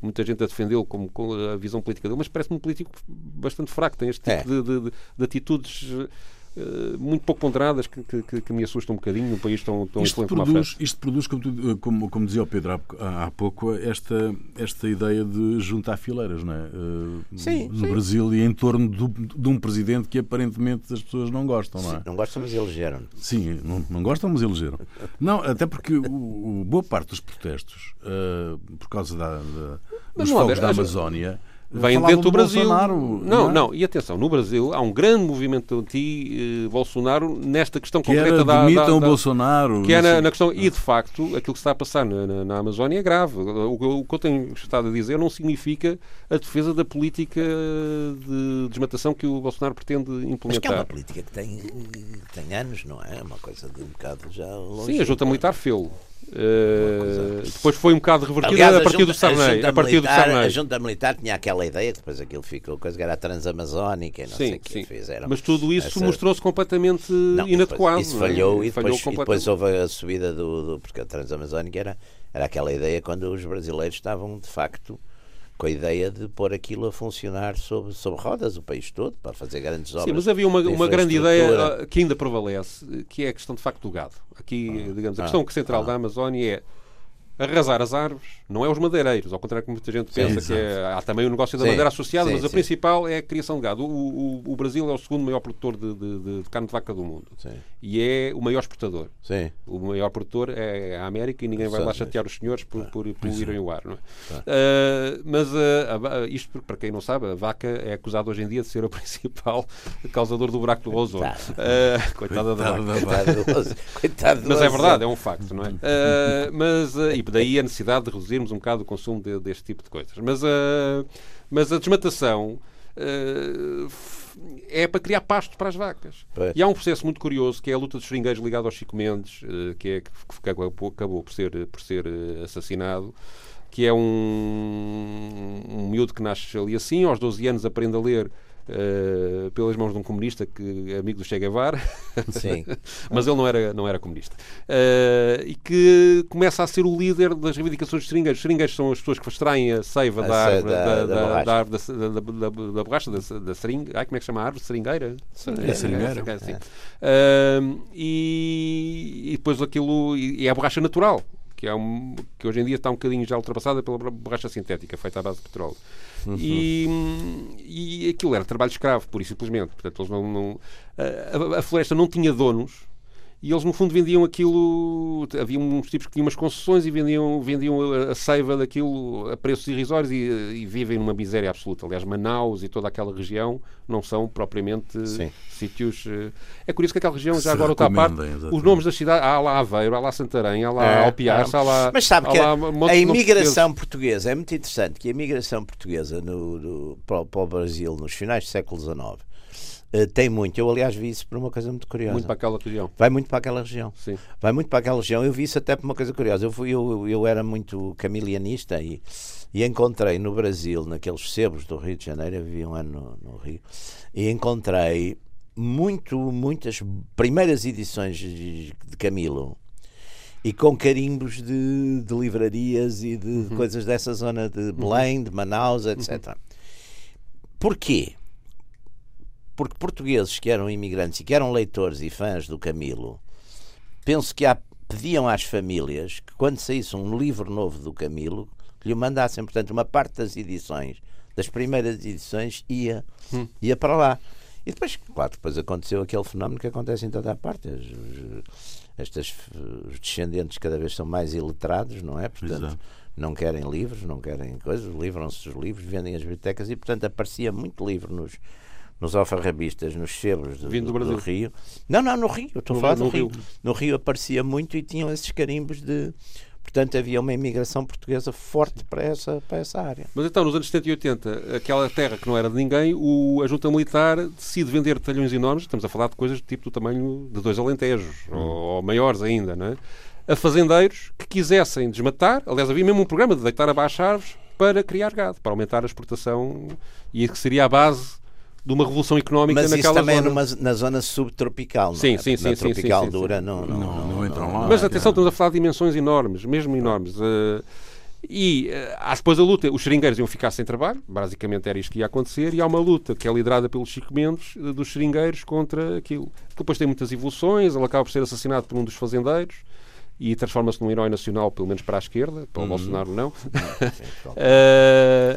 muita gente a defendê-lo como, com a visão política dele, mas parece-me um político bastante fraco, tem este tipo é. de, de, de, atitudes uh, muito pouco ponderadas que, que, que, me assustam um bocadinho num país tão, tão isto produz, Isto produz, como, tu, como, como, dizia o Pedro há, há, pouco, esta, esta ideia de juntar fileiras, não é? Uh, sim, no sim. Brasil e em torno do, de um presidente que aparentemente as pessoas não gostam, não é? Sim, não gostam, mas elegeram. Sim, não, não gostam, mas elegeram. não, até porque o, o, boa parte dos protestos, uh, por causa da, da dos fogos da Amazónia vem dentro do Brasil. Bolsonaro, não, não, não, e atenção, no Brasil há um grande movimento anti-Bolsonaro nesta questão que concreta era, da, da, da, Bolsonaro. Que é na, na, questão, e de facto, aquilo que se está a passar na, na, na Amazónia é grave. O, o, que eu tenho estado a dizer não significa a defesa da política de desmatação que o Bolsonaro pretende implementar. Mas que é uma política que tem, tem anos, não é? É uma coisa de um bocado já longe. Sim, a junta militar fez Uh, depois foi um bocado revertida Aliás, a partir junta, do Sarney. A, a, partir militar, do Sarney. a junta militar tinha aquela ideia que depois aquilo ficou coisa que era a transamazónica não sim, sei o que fizeram. Mas tudo isso essa... mostrou-se completamente não, inadequado. Isso falhou, e, depois, falhou e depois houve a subida do, do, porque a transamazónica era, era aquela ideia quando os brasileiros estavam de facto com a ideia de pôr aquilo a funcionar sobre, sobre rodas, o país todo, para fazer grandes obras. Sim, mas havia uma, uma grande ideia ah, que ainda prevalece, que é a questão de facto do gado. Aqui, ah, digamos, a questão ah, central ah, da Amazónia é arrasar as árvores, não é os madeireiros, ao contrário que muita gente pensa sim, que é, há também o negócio da sim, madeira associada, sim, mas a principal é a criação de gado. O, o, o, Brasil é o segundo maior produtor de, de, de carne de vaca do mundo e é o maior exportador. O maior produtor é a América e ninguém vai lá chatear os senhores por, por poluírem o ar. Não é? Uh, mas uh, isto, para quem não sabe, a vaca é acusada hoje em dia de ser o (laughs) principal causador do buraco do ozono. Uh, coitada da vaca. (laughs) Coitado do mas é verdade, é um facto, não é? mas, e daí a necessidade de reduzirmos um bocado o consumo de, deste tipo de coisas. Mas, uh, mas a desmatação uh, é para criar pasto para as vacas. E há um processo muito curioso que é a luta dos seringueiros ligado aos Chico Mendes, uh, que, é, que acabou, acabou por ser, por ser assassinado que é um, um miúdo que nasce ali assim, aos 12 anos aprende a ler uh, pelas mãos de um comunista que é amigo do Che Guevara, Sim. (laughs) mas ele não era, não era comunista, uh, e que começa a ser o líder das reivindicações dos seringueiros. Os seringueiros são as pessoas que extraem a seiva da árvore, da, da, da, da, árvore da, da, da, borracha, da, da seringa. Ai, como é que se chama a árvore? Seringueira? É, seringueira. É, assim. é. Uh, e, e, depois aquilo. E, e é a borracha natural que, é um, que hoje em dia está um bocadinho já ultrapassada pela borracha sintética, feita à base de petróleo. Uhum. E, e aquilo era trabalho escravo, pura e simplesmente. Portanto, eles não, não a, a, floresta não tinha donos e eles no fundo vendiam aquilo, havia uns tipos que tinham umas concessões e vendiam, vendiam a, a seiva daquilo a preços irrisórios e, e, vivem numa miséria absoluta. Aliás, Manaus e toda aquela região não são propriamente Sim. sítios. Eh, é curioso que aquela região, já agora outra parte, exatamente. os nomes das cidades, há lá Aveiro, há lá Santarém, há lá é, Alpiar, é. há lá. Mas sabe que a imigração portuguesa é muito interessante que a imigração portuguesa no, no para, para o Brasil nos finais do século XIX Uh, tem muito. Eu, aliás, vi isso por uma coisa muito curiosa. Muito para aquela região. Vai muito para aquela região. Sim. Vai muito para aquela região. Eu vi isso até por uma coisa curiosa. Eu, fui, eu, eu era muito camilianista e, e encontrei no Brasil, naqueles sebos do Rio de Janeiro, eu vivi um ano no, no Rio, e encontrei muito, muitas primeiras edições de, de Camilo e com carimbos de, de livrarias e de uhum. coisas dessa zona de Belém, de Manaus, etc. Uhum. Porquê? Porque portugueses que eram imigrantes e que eram leitores e fãs do Camilo, penso que há, pediam às famílias que quando saísse um livro novo do Camilo, que lhe mandassem, portanto, uma parte das edições, das primeiras edições, ia, hum. ia para lá. E depois, claro, depois aconteceu aquele fenómeno que acontece em toda a parte. As, estas, os descendentes cada vez são mais iletrados, não é? Portanto, Exato. não querem livros, não querem coisas, livram-se dos livros, vendem as bibliotecas e, portanto, aparecia muito livro nos, nos alfarrabistas, nos sebos do, do, do, Rio. Não, não, no Rio, estou a falar do Rio. Rio. No Rio aparecia muito e tinham esses carimbos de. Portanto, havia uma imigração portuguesa forte para essa, para essa área. Mas então, nos anos 70 e 80, aquela terra que não era de ninguém, o, a junta militar decide vender talhões enormes, estamos a falar de coisas do tipo do tamanho de dois alentejos, hum. ou, ou maiores ainda, não é? a fazendeiros que quisessem desmatar. Aliás, havia mesmo um programa de deitar abaixo árvores para criar gado, para aumentar a exportação e que seria a base de uma revolução económica Mas naquela isso também zona. é numa, na zona subtropical, sim, é? Sim, sim, na sim, tropical sim, dura não, não, não, não, entram lá. Mas atenção, estamos a falar de dimensões enormes, mesmo enormes. Uh, e uh, há depois a luta, os seringueiros iam ficar sem trabalho, basicamente era isto que ia acontecer, e há uma luta que é liderada pelos Chico Mendes, uh, dos seringueiros contra aquilo. Depois tem muitas evoluções, ele acaba por ser assassinado por um dos fazendeiros, e transforma-se num herói nacional, pelo menos para a esquerda, para o uhum. Bolsonaro não. uh,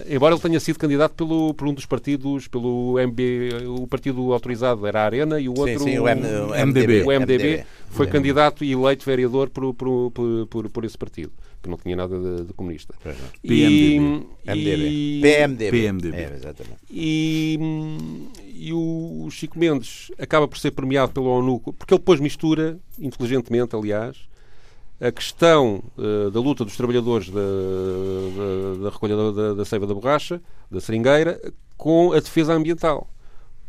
(laughs) embora ele tenha sido candidato pelo, por um dos partidos, pelo MB, o partido autorizado era a Arena e o outro, sim, sim, o, M, o, MDB, o MDB, foi MDB. candidato e eleito vereador por, por, por, por, esse partido que não tinha nada de, de comunista. PMDB. E, PMDB. PMDB. É, exatamente. E, e o Chico Mendes acaba por ser premiado pelo ONU, porque ele depois mistura, inteligentemente, aliás, a questão uh, da luta dos trabalhadores da, da, da recolha da, da seiva da borracha, da seringueira, com a defesa ambiental.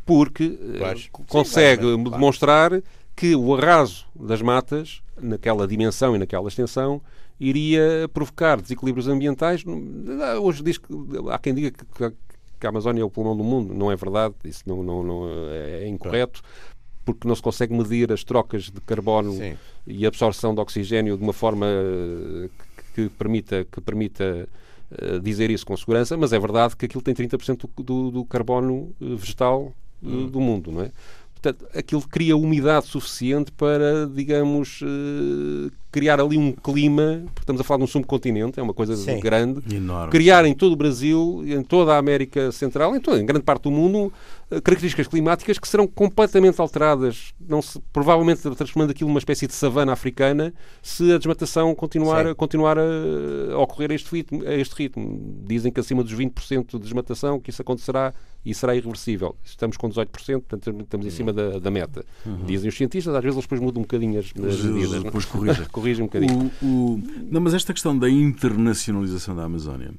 Porque uh, consegue Sim, demonstrar que o arraso das matas, naquela dimensão e naquela extensão, iria provocar desequilíbrios ambientais. Hoje diz que há quem diga que, que a Amazónia é o pulmão do mundo. Não é verdade, isso não, não, não é, é incorreto porque não se consegue medir as trocas de carbono Sim. E absorção de oxigênio de uma forma eh, que, permita, que permita uh, dizer isso com segurança, mas é verdade que aquilo tem 30% do, do, do carbono eh, vegetal hum. do mundo, não é? Portanto, aquilo cria umidade suficiente para, digamos, criar ali um clima, porque estamos a falar de um subcontinente, é uma coisa Sim. grande, Enorme. criar em todo o Brasil, em toda a América Central, em, toda, em grande parte do mundo, eh, características climáticas que serão completamente alteradas, não se, provavelmente transformando aquilo numa espécie de savana africana, se a desmatação continuar, continuar a, a, ocorrer a este, ritmo, a este ritmo. Dizem que acima dos 20% de desmatação, que isso acontecerá e será irreversível. Estamos com 18%, portanto estamos em cima da, da meta. Uhum. Dizem os cientistas, às vezes eles depois mudam um bocadinho as, as medidas. Depois corrigem. (laughs) corrige um bocadinho. O, o... Não, mas esta questão da internacionalização da Amazónia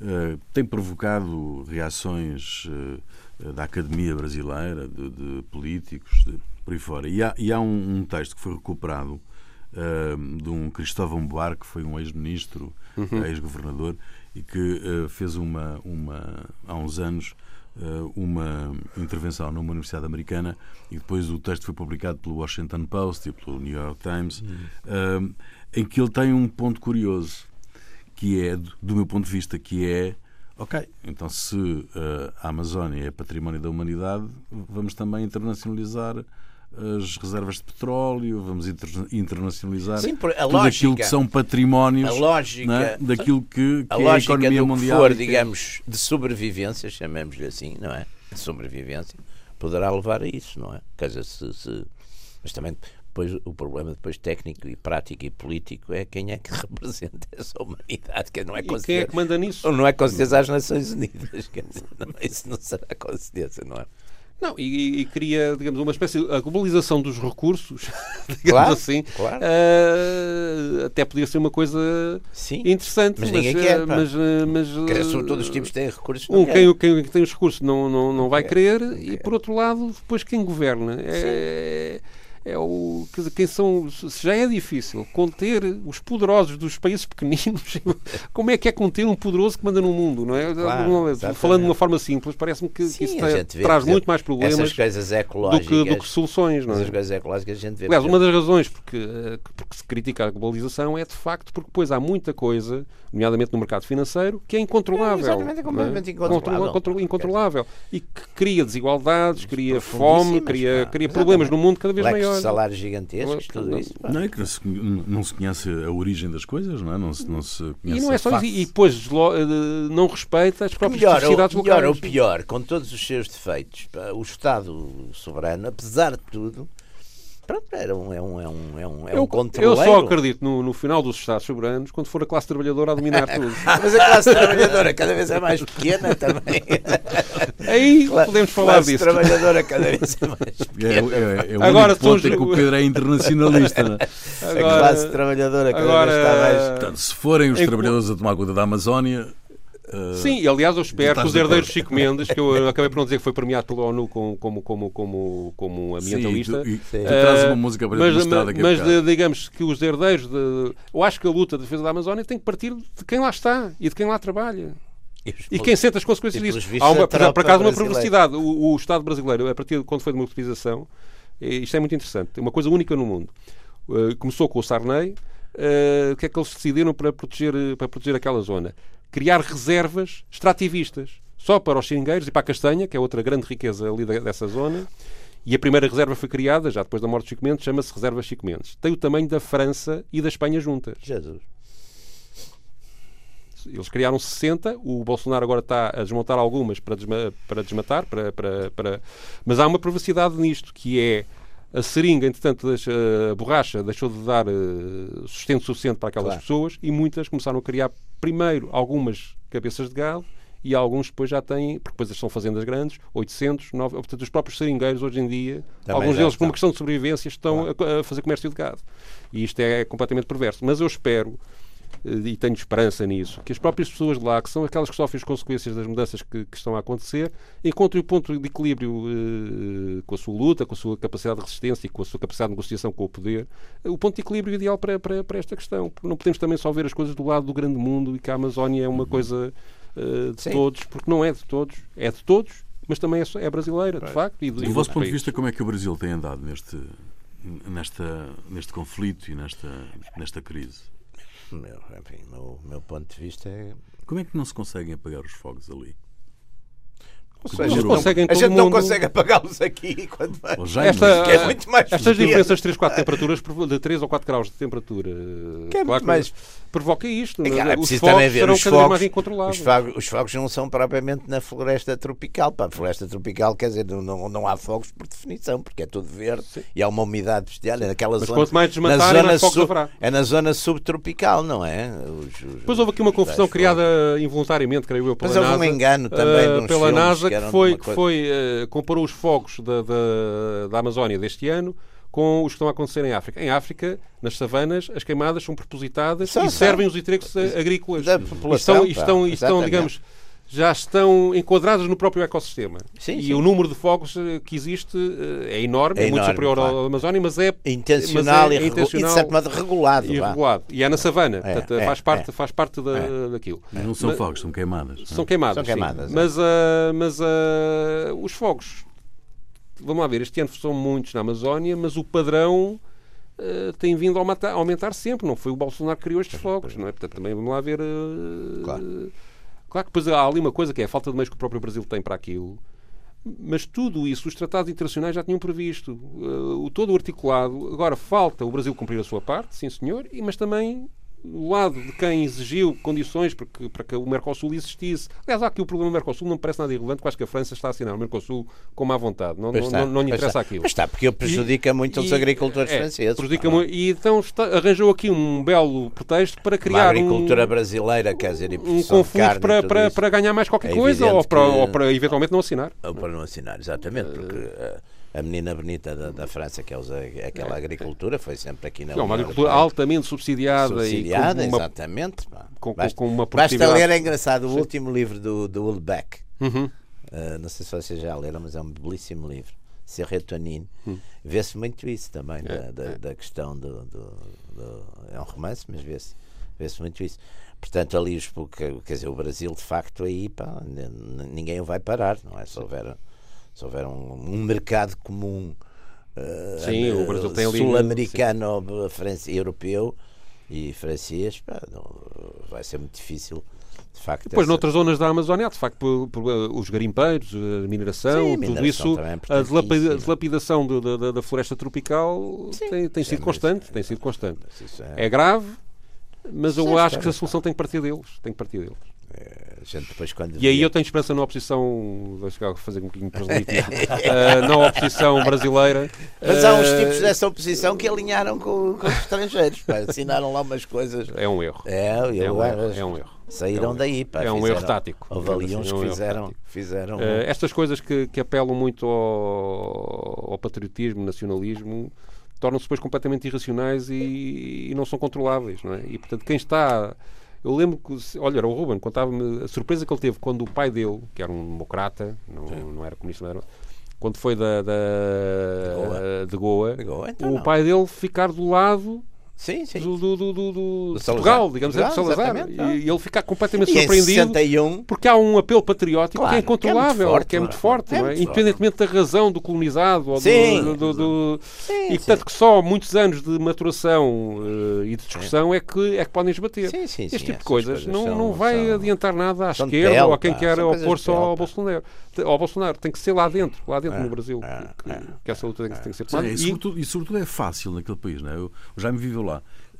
uh, tem provocado reações uh, da academia brasileira, de, de políticos, de, por aí fora. E há, e há um, um, texto que foi recuperado uh, de um Cristóvão Buarque, que foi um ex-ministro, uhum. ex-governador, e que fez uma, uma, há uns anos uma intervenção numa universidade americana e depois o texto foi publicado pelo Washington Post e pelo New York Times, uhum. em que ele tem um ponto curioso, que é, do meu ponto de vista, que é Ok, então se uh, a Amazónia é património da humanidade, vamos também internacionalizar as reservas de petróleo, vamos internacionalizar Sim, tudo lógica, aquilo que são patrimónios lógica, é? daquilo que, que a, é a economia mundial. For, digamos, de sobrevivência, chamemos-lhe assim, não é? De sobrevivência, poderá levar a isso, não é? Quer dizer, se, se, mas também Depois, o problema depois técnico e prático e político é quem é que (laughs) representa essa humanidade, que não é com quem é que manda nisso? Ou não é com certeza as Nações Unidas, quer dizer, (laughs) não, isso não será com certeza, não é? Não, e, e, cria, digamos, uma espécie a globalização dos recursos, (laughs) digamos claro, assim. Claro. Uh, até podia ser uma coisa Sim, interessante, mas, mas ninguém quer. Mas, mas, quer todos os tipos têm recursos. Um, quem, quem, tem os recursos não, não, não vai querer, e por outro lado, depois quem governa é, é o quer dizer, quem são se já é difícil conter os poderosos dos países pequeninos (laughs) como é que é conter um poderoso que manda no mundo não é? Claro, falando de uma forma simples parece-me que, Sim, que isso vê, traz muito mais problemas essas coisas ecológicas do que, do que soluções não é? essas coisas ecológicas a gente vê aliás uma das razões porque, eh, porque se critica a globalização é de facto porque depois há muita coisa nomeadamente no mercado financeiro que é incontrolável é, exatamente, é completamente incontrolável. incontrolável. E que cria desigualdades cria fome cria, cria problemas no mundo cada vez maiores salários gigantescos, tudo isso. Não é que não se, não se, conhece a origem das coisas, não é? Não se, não se conhece e não é só isso, e depois eh, não respeita as próprias melhor, necessidades melhor locais. Melhor ou pior, com todos os seus defeitos, o Estado soberano, apesar de tudo, Pronto, era um, é um, é um, é um, é eu, um controleiro. Eu só acredito no, no final dos Estados soberanos quando for a classe trabalhadora a dominar (laughs) tudo. Mas a classe trabalhadora cada vez é mais pequena também. (laughs) Aí Cla podemos falar classe disso. (laughs) A classe trabalhadora cada vez é mais pequena. É, é, é o Agora, ponto é que o Pedro é internacionalista. É? Agora, a classe trabalhadora cada agora, vez está mais... Portanto, se forem os trabalhadores a tomar conta da Amazónia Uh, Sim, aliás, eu espero que os herdeiros de Chico Mendes, que eu acabei por não dizer que foi premiado pela ONU como, como, como, como, como ambientalista. Sim, tu, tu traz uma música para mas, aqui mas de, digamos que os herdeiros de. Eu acho que a luta de defesa da Amazónia tem que partir de quem lá está e de quem lá trabalha. E, e quem sente as consequências disso. Há uma, por, por acaso, uma perversidade. O, o, Estado brasileiro, a partir de quando foi a democratização, isto é muito interessante, é uma coisa única no mundo. Uh, começou com o Sarney. Uh, o que é que eles decidiram para proteger, para proteger aquela zona? Criar reservas extrativistas, só para os seringueiros e para a castanha, que é outra grande riqueza ali dessa zona. E a primeira reserva foi criada, já depois da morte de Chico Mendes, chama-se Reserva Chico Mendes. Tem o tamanho da França e da Espanha juntas. Jesus. Eles criaram 60, o Bolsonaro agora está a desmontar algumas para, desma para desmatar, para, para, para... mas há uma perversidade nisto, que é a seringa, entretanto, a borracha deixou de dar uh, sustento suficiente para aquelas claro. pessoas e muitas começaram a criar primeiro algumas cabeças de gado e alguns depois já têm, porque depois são fazendas grandes, 800, 9, portanto, os próprios seringueiros hoje em dia, Também alguns deles, por uma questão de sobrevivência, estão claro. a, a fazer comércio de gado. E isto é completamente perverso. Mas eu espero e tenho esperança nisso, que as próprias pessoas de lá, que são aquelas que sofrem as consequências das mudanças que, que estão a acontecer, encontrem o ponto de equilíbrio eh, com a sua luta, com a sua capacidade de resistência e com a sua capacidade de negociação com o poder, o ponto de equilíbrio ideal para, para, para esta questão. Porque não podemos também só ver as coisas do lado do grande mundo e que a Amazónia é uma uhum. coisa uh, de Sim. todos, porque não é de todos, é de todos, mas também é, é brasileira, de facto. E do, do vosso ponto de vista, como é que o Brasil tem andado neste, nesta, neste conflito e nesta, nesta crise? Meu, enfim, meu, meu ponto de vista é. Como é que não se conseguem apagar os fogos ali? Seja, conseguem a gente não consegue apagá-los aqui quando Esta, é muito mais Estas diferenças de 3, 4 temperaturas, de 3 ou 4 graus de temperatura, que é claro, mais... provoca isto. É, cara, é? os fogos serão os cada fogos, mais incontroláveis. Os fogos, os fogos não são propriamente na floresta tropical. Para a floresta tropical, quer dizer, não, não há fogos por definição, porque é tudo verde Sim. e há uma umidade bestial. É naquela Mas zona, quanto mais desmatarem, mais fogos sub, É na zona subtropical, não é? Os, os, Depois houve aqui uma confusão criada involuntariamente, creio eu, pela Mas NASA. houve um engano também uh, pela NASA que foi, que foi uh, comparou os fogos da, da, da Amazónia deste ano com os que estão a acontecer em África. Em África, nas savanas, as queimadas são propositadas são, e servem os interesses agrícolas. Da população, estão, estão, estão digamos, já estão enquadradas no próprio ecossistema. Sim, e sim. o número de fogos eh, que existe eh, é enorme, é, é muito superior claro. ao Amazónia, mas é intencional, mas é, é intencional e, de certo modo regulado. E regulado. E é na savana, é, portanto, é, faz parte, é. faz parte da, daquilo. Não são mas, fogos, são queimadas. São queimadas, são queimadas mas, uh, mas uh, os fogos, vamos lá ver, este ano são muitos na Amazónia, mas o padrão Uh, tem vindo a aumentar, a aumentar, sempre. Não foi o Bolsonaro que criou estes fogos, não é? Portanto, também vamos lá ver. Uh, claro. Claro que depois há ali uma coisa que é a falta de meios que o próprio Brasil tem para aquilo. Mas tudo isso os tratados internacionais já tinham previsto. Uh, o todo o articulado. Agora falta o Brasil cumprir a sua parte, sim senhor, mas também do lado de quem exigiu condições para que, para que o Mercosul existisse. Aliás, há aqui o problema do Mercosul, não me parece nada irrelevante, porque acho que a França está a assinar o Mercosul com má vontade. Não, não, não, não lhe interessa está. aquilo. Mas está, porque prejudica e, muito os agricultores é, franceses. Prejudica muito, e então está, arranjou aqui um belo pretexto para criar Uma agricultura um, brasileira, quer dizer, um conflito para, para, para ganhar mais qualquer é coisa ou para, que, ou para eventualmente não assinar. Ou para não assinar, exatamente, porque... Uh, a menina bonita da, da França, que é usa aquela agricultura, foi sempre aqui na É uma agricultura altamente subsidiada. Subsidiada, uma, exatamente. Com, basta, com uma basta ler, é engraçado, o Sim. último livro do, do Ulbeck. Uhum. Uh, não sei se vocês já leram, mas é um belíssimo livro. Serretonin. Hum. Vê-se muito isso também, é, da, da, é. da, questão do, do, do, É um romance, mas vê-se vê muito isso. Portanto, ali, os, quer dizer, o Brasil, de facto, aí pá, ninguém o vai parar, não é? Se houver se houver um, um mercado comum uh, sim, o Brasil tem sul-americano, europeu e francês, pá, não, vai ser muito difícil. De facto, Depois, essa... noutras zonas da Amazónia, de facto, por, por, uh, os garimpeiros, a mineração, sim, a tudo isso, é a dilapidação da, da, da, floresta tropical sim, tem, tem sido constante. É, tem sido constante. É... é grave, mas eu acho que a solução tem que partir deles. Tem que partir deles. É, gente depois quando e aí eu tenho esperança na oposição, vou fazer um bocadinho (laughs) proselitismo, uh, na oposição brasileira. Mas há uns uh, tipos dessa oposição que alinharam com, com os estrangeiros, pá, assinaram lá umas coisas. É um erro. É, é, um, erro, é um erro. Saíram é um daí, pá, É um fizeram, erro tático. Houve ali uns que fizeram. fizeram uh, estas coisas que, que apelam muito ao, ao patriotismo, nacionalismo, tornam-se depois completamente irracionais e, e, não são controláveis, não é? E portanto, quem está eu lembro que, olha, o Ruben contava-me a surpresa que ele teve quando o pai dele, que era um democrata, não, não era comunista, não era, quando foi da, da de Goa, de Goa, de Goa então o não. pai dele ficar do lado Sim, sim. Do, do, do, do, do Portugal, digamos assim, Salazar. E, e ele fica completamente e surpreendido 61... porque há um apelo patriótico claro, que é incontrolável, que é muito forte, é muito forte é? independentemente da razão do colonizado ou sim. do, do, sim, e tanto que só muitos anos de maturação uh, e de discussão é que, é que podem esbater. Sim, sim, este tipo de coisas, coisas não, são, não vai são, adiantar nada à esquerda ou a quem quer opor-se ao Bolsonaro. Ao Bolsonaro tem que ser lá dentro, lá dentro é, no Brasil, é, que, é, que essa luta tem, tem que ser tomada. e, sobretudo, e sobretudo é fácil naquele país, não é? Eu, o Jaime viveu lá.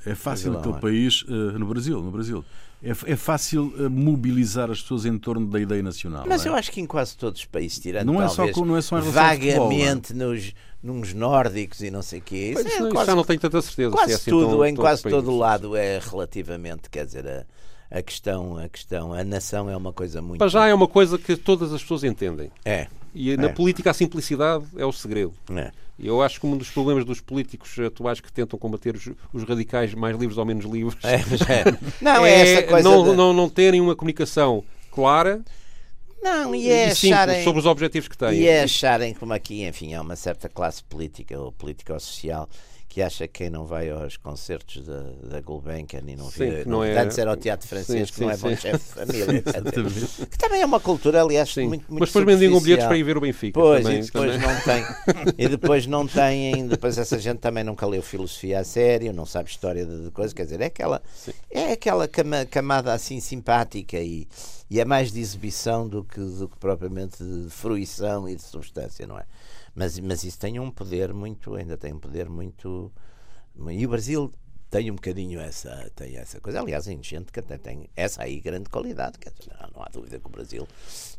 É fácil naquele país, uh, no Brasil, no Brasil. É, é fácil uh, mobilizar as pessoas em torno da ideia nacional. Mas é? eu acho que em quase todos os países, tirando não é talvez, só, não é só em vagamente futebol, é? nos, nos nórdicos e não sei o quê. Isso, é, não, quase, já não tenho tanta certeza. Quase é assim tudo, tão, em quase todo lado é relativamente, quer dizer, a, a questão, a questão, a nação é uma coisa muito. Para já é uma coisa que todas as pessoas entendem. É. E na é. política a simplicidade é o segredo. É. Eu acho que um dos problemas dos políticos atuais que tentam combater os, os radicais mais livres ou menos livres é, é. (laughs) Não, é, essa coisa não, de... não, não terem uma comunicação clara não, e é e acharem, sobre os objetivos que têm. E é acharem como aqui, enfim, há uma certa classe política ou política ou social que acha que quem não vai aos concertos da, da Gulbenkian e não vê, não, não é... antes era ao teatro francês, sim, que sim, não é bom chefe de família, (laughs) que também é uma cultura, aliás, sim. muito, muito Mas depois mendigam bilhetes para ir ver o Benfica. Pois, também, e depois também. não tem. (laughs) e depois não tem, depois essa gente também nunca leu filosofia a sério, não sabe história de, de coisas, quer dizer, é aquela, é aquela camada assim simpática e, e é mais de exibição do que, do que propriamente de fruição e de substância, não é? Mas, mas isso tem um poder muito, ainda tem um poder muito. E o Brasil tem um bocadinho essa, tem essa coisa. Aliás, em gente que até tem essa aí grande qualidade. Dizer, não, há dúvida que o Brasil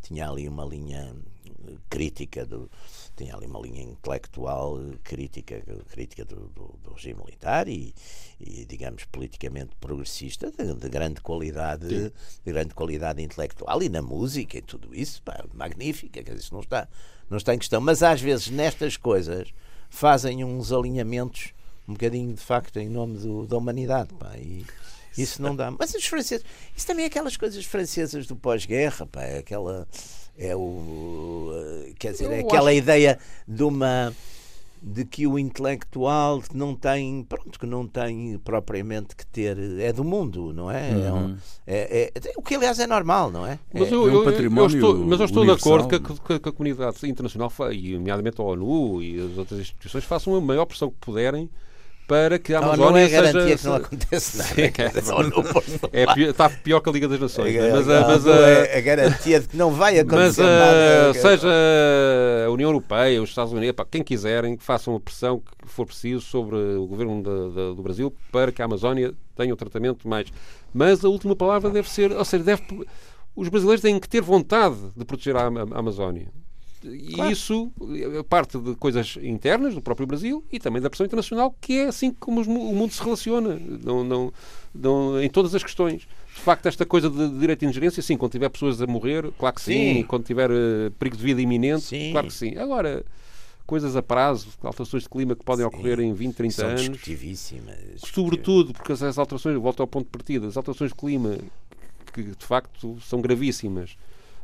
tinha ali uma linha crítica do tinha ali uma linha intelectual crítica crítica do, do, do regime militar e, e, digamos politicamente progressista de, de grande qualidade de grande qualidade intelectual e na música e tudo isso pá, magnífica quer dizer, isso não está não está em questão. Mas às vezes nestas coisas fazem uns alinhamentos um bocadinho de facto em nome do, da humanidade. Pá, e isso não dá. Mas os franceses, isso também é aquelas coisas francesas do pós-guerra, pá, é aquela. É o. Quer dizer, é aquela acho... ideia de uma de que o intelectual não tem, pronto, que não tem propriamente que ter, é do mundo, não é? Uhum. É, um, é, é, o que aliás é normal, não é? Mas é, eu, eu, eu estou, mas eu estou de acordo que a, que a, comunidade internacional, e nomeadamente a ONU e as outras instituições, façam a maior pressão que puderem para que a Amazónia não, não é garantia seja... que não acontece nada. Sim, é, (laughs) é, está pior que a Liga das Nações. É, mas, não, mas, é a garantia de que não vai acontecer mas, nada. Seja a Europeia, os Estados Unidos, para quem quiserem, que façam a pressão que for preciso sobre o governo do Brasil para que a Amazónia tenha um tratamento mais. Mas a última palavra deve ser, ou seja, deve, os brasileiros têm que ter vontade de proteger a, a, Amazónia. E claro. isso é parte de coisas internas do próprio Brasil e também da pressão internacional, que é assim como o mundo se relaciona não, não, não, em todas as questões. De facto, esta coisa de direito de ingerência, sim, quando tiver pessoas a morrer, claro que sim. sim. Quando tiver uh, perigo de vida iminente, sim. claro que sim. Agora, coisas a prazo, alterações de clima que podem sim. ocorrer em 20, 30 São anos. Sobretudo, porque as alterações, volto ao ponto de partida, as alterações de clima, que de facto são gravíssimas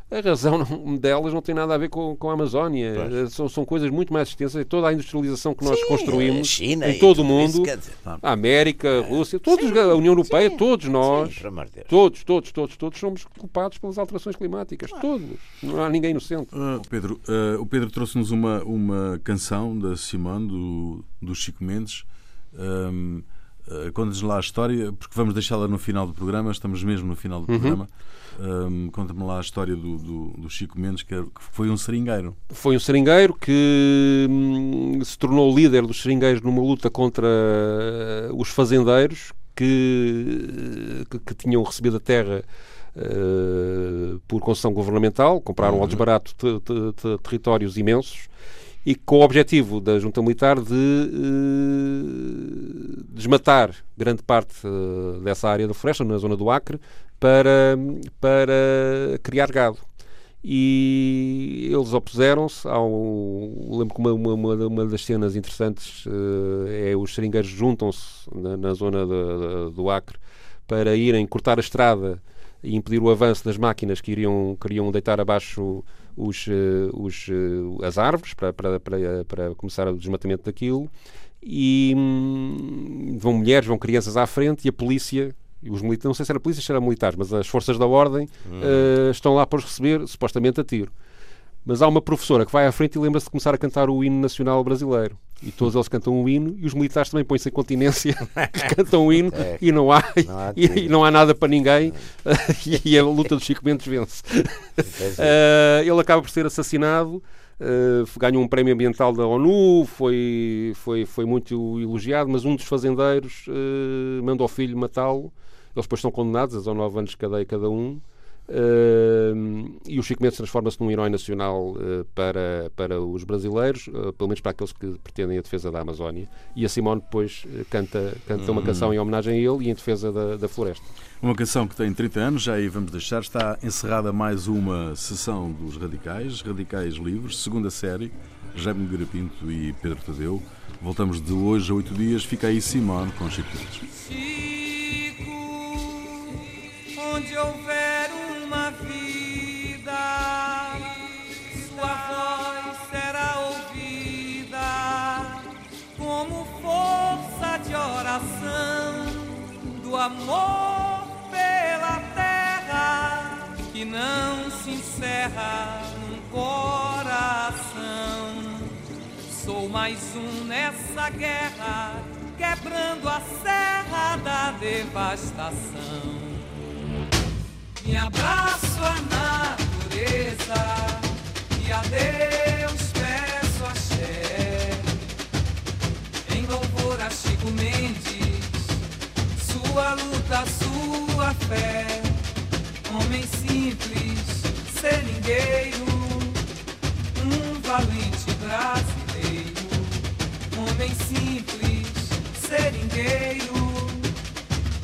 a razão delas não tem nada a ver com, com a Amazónia. São, são coisas muito mais extensas. Toda a industrialização que nós Sim, construímos China em todo o mundo, dizer, a América, a Rússia, todos, Sim, a União Europeia, todos nós, todos, todos, todos, todos somos culpados pelas alterações climáticas. Todos. Não há ninguém inocente. Uh, Pedro, uh, o Pedro trouxe-nos uma, uma canção da Simone, do, do Chico Mendes. Um, Conta-nos lá a história, porque vamos deixá-la no final do programa, estamos mesmo no final do uhum. programa. Um, Conta-me lá a história do, do, do Chico Mendes, que, foi um seringueiro. Foi um seringueiro que hum, se tornou líder dos seringueiros numa luta contra uh, os fazendeiros que, que, que, tinham recebido a terra uh, por concessão governamental, compraram uhum. aos baratos territórios imensos e com o objetivo da junta militar de uh, desmatar grande parte uh, dessa área da floresta, na zona do Acre, para, para criar gado. E eles opuseram-se ao. Lembro que uma, uma, uma das cenas interessantes uh, é os seringueiros juntam-se na, na, zona de, de, do Acre para irem cortar a estrada e impedir o avanço das máquinas que iriam, queriam deitar abaixo os, eh, os, eh, as árvores para, para, para, para começar o desmatamento daquilo e hum, vão mulheres, vão crianças à frente e a polícia os militares, não sei se era polícia, se era militares, mas as forças da ordem hum. uh, estão lá para os receber, supostamente a tiro. Mas há uma professora que vai à frente e lembra-se de começar a cantar o hino nacional brasileiro. E todos eles cantam o hino e os militares também põem-se em continência, (laughs) cantam o hino é, e, não há, não há e, e, não há nada para ninguém (laughs) e a luta dos Chico Mendes vence. Uh, (laughs) ele acaba por ser assassinado, uh, ganha um prémio ambiental da ONU, foi, foi, foi muito elogiado, mas um dos fazendeiros uh, manda ao filho matá-lo. Eles depois são condenados a 9 anos de cadeia cada um. Uh, e o Chico Mendes transforma-se num herói nacional uh, para, para os brasileiros, uh, pelo menos para aqueles que pretendem a defesa da Amazónia. E a Simone depois canta, canta uma canção em homenagem a ele e em defesa da, da floresta. Uma canção que tem 30 anos, já aí vamos deixar. Está encerrada mais uma sessão dos Radicais, Radicais Livres, segunda série. Jaime Garapinto e Pedro Tadeu. Voltamos de hoje a oito dias. Fica aí Simone com Chico Mendes. Chico, onde houver amor pela terra que não se encerra num coração. Sou mais um nessa guerra, quebrando a serra da devastação. Me abraço à natureza e a Deus peço axé. Em louvor a Chico Mendes, sua luta, sua fé. Homem simples, seringueiro, um valente brasileiro. Homem simples, seringueiro,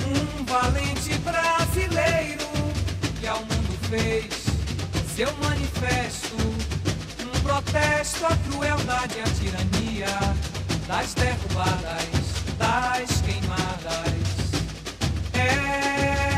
um valente brasileiro que ao mundo fez seu manifesto, um protesto à crueldade e à tirania das derrubadas, das queimadas. É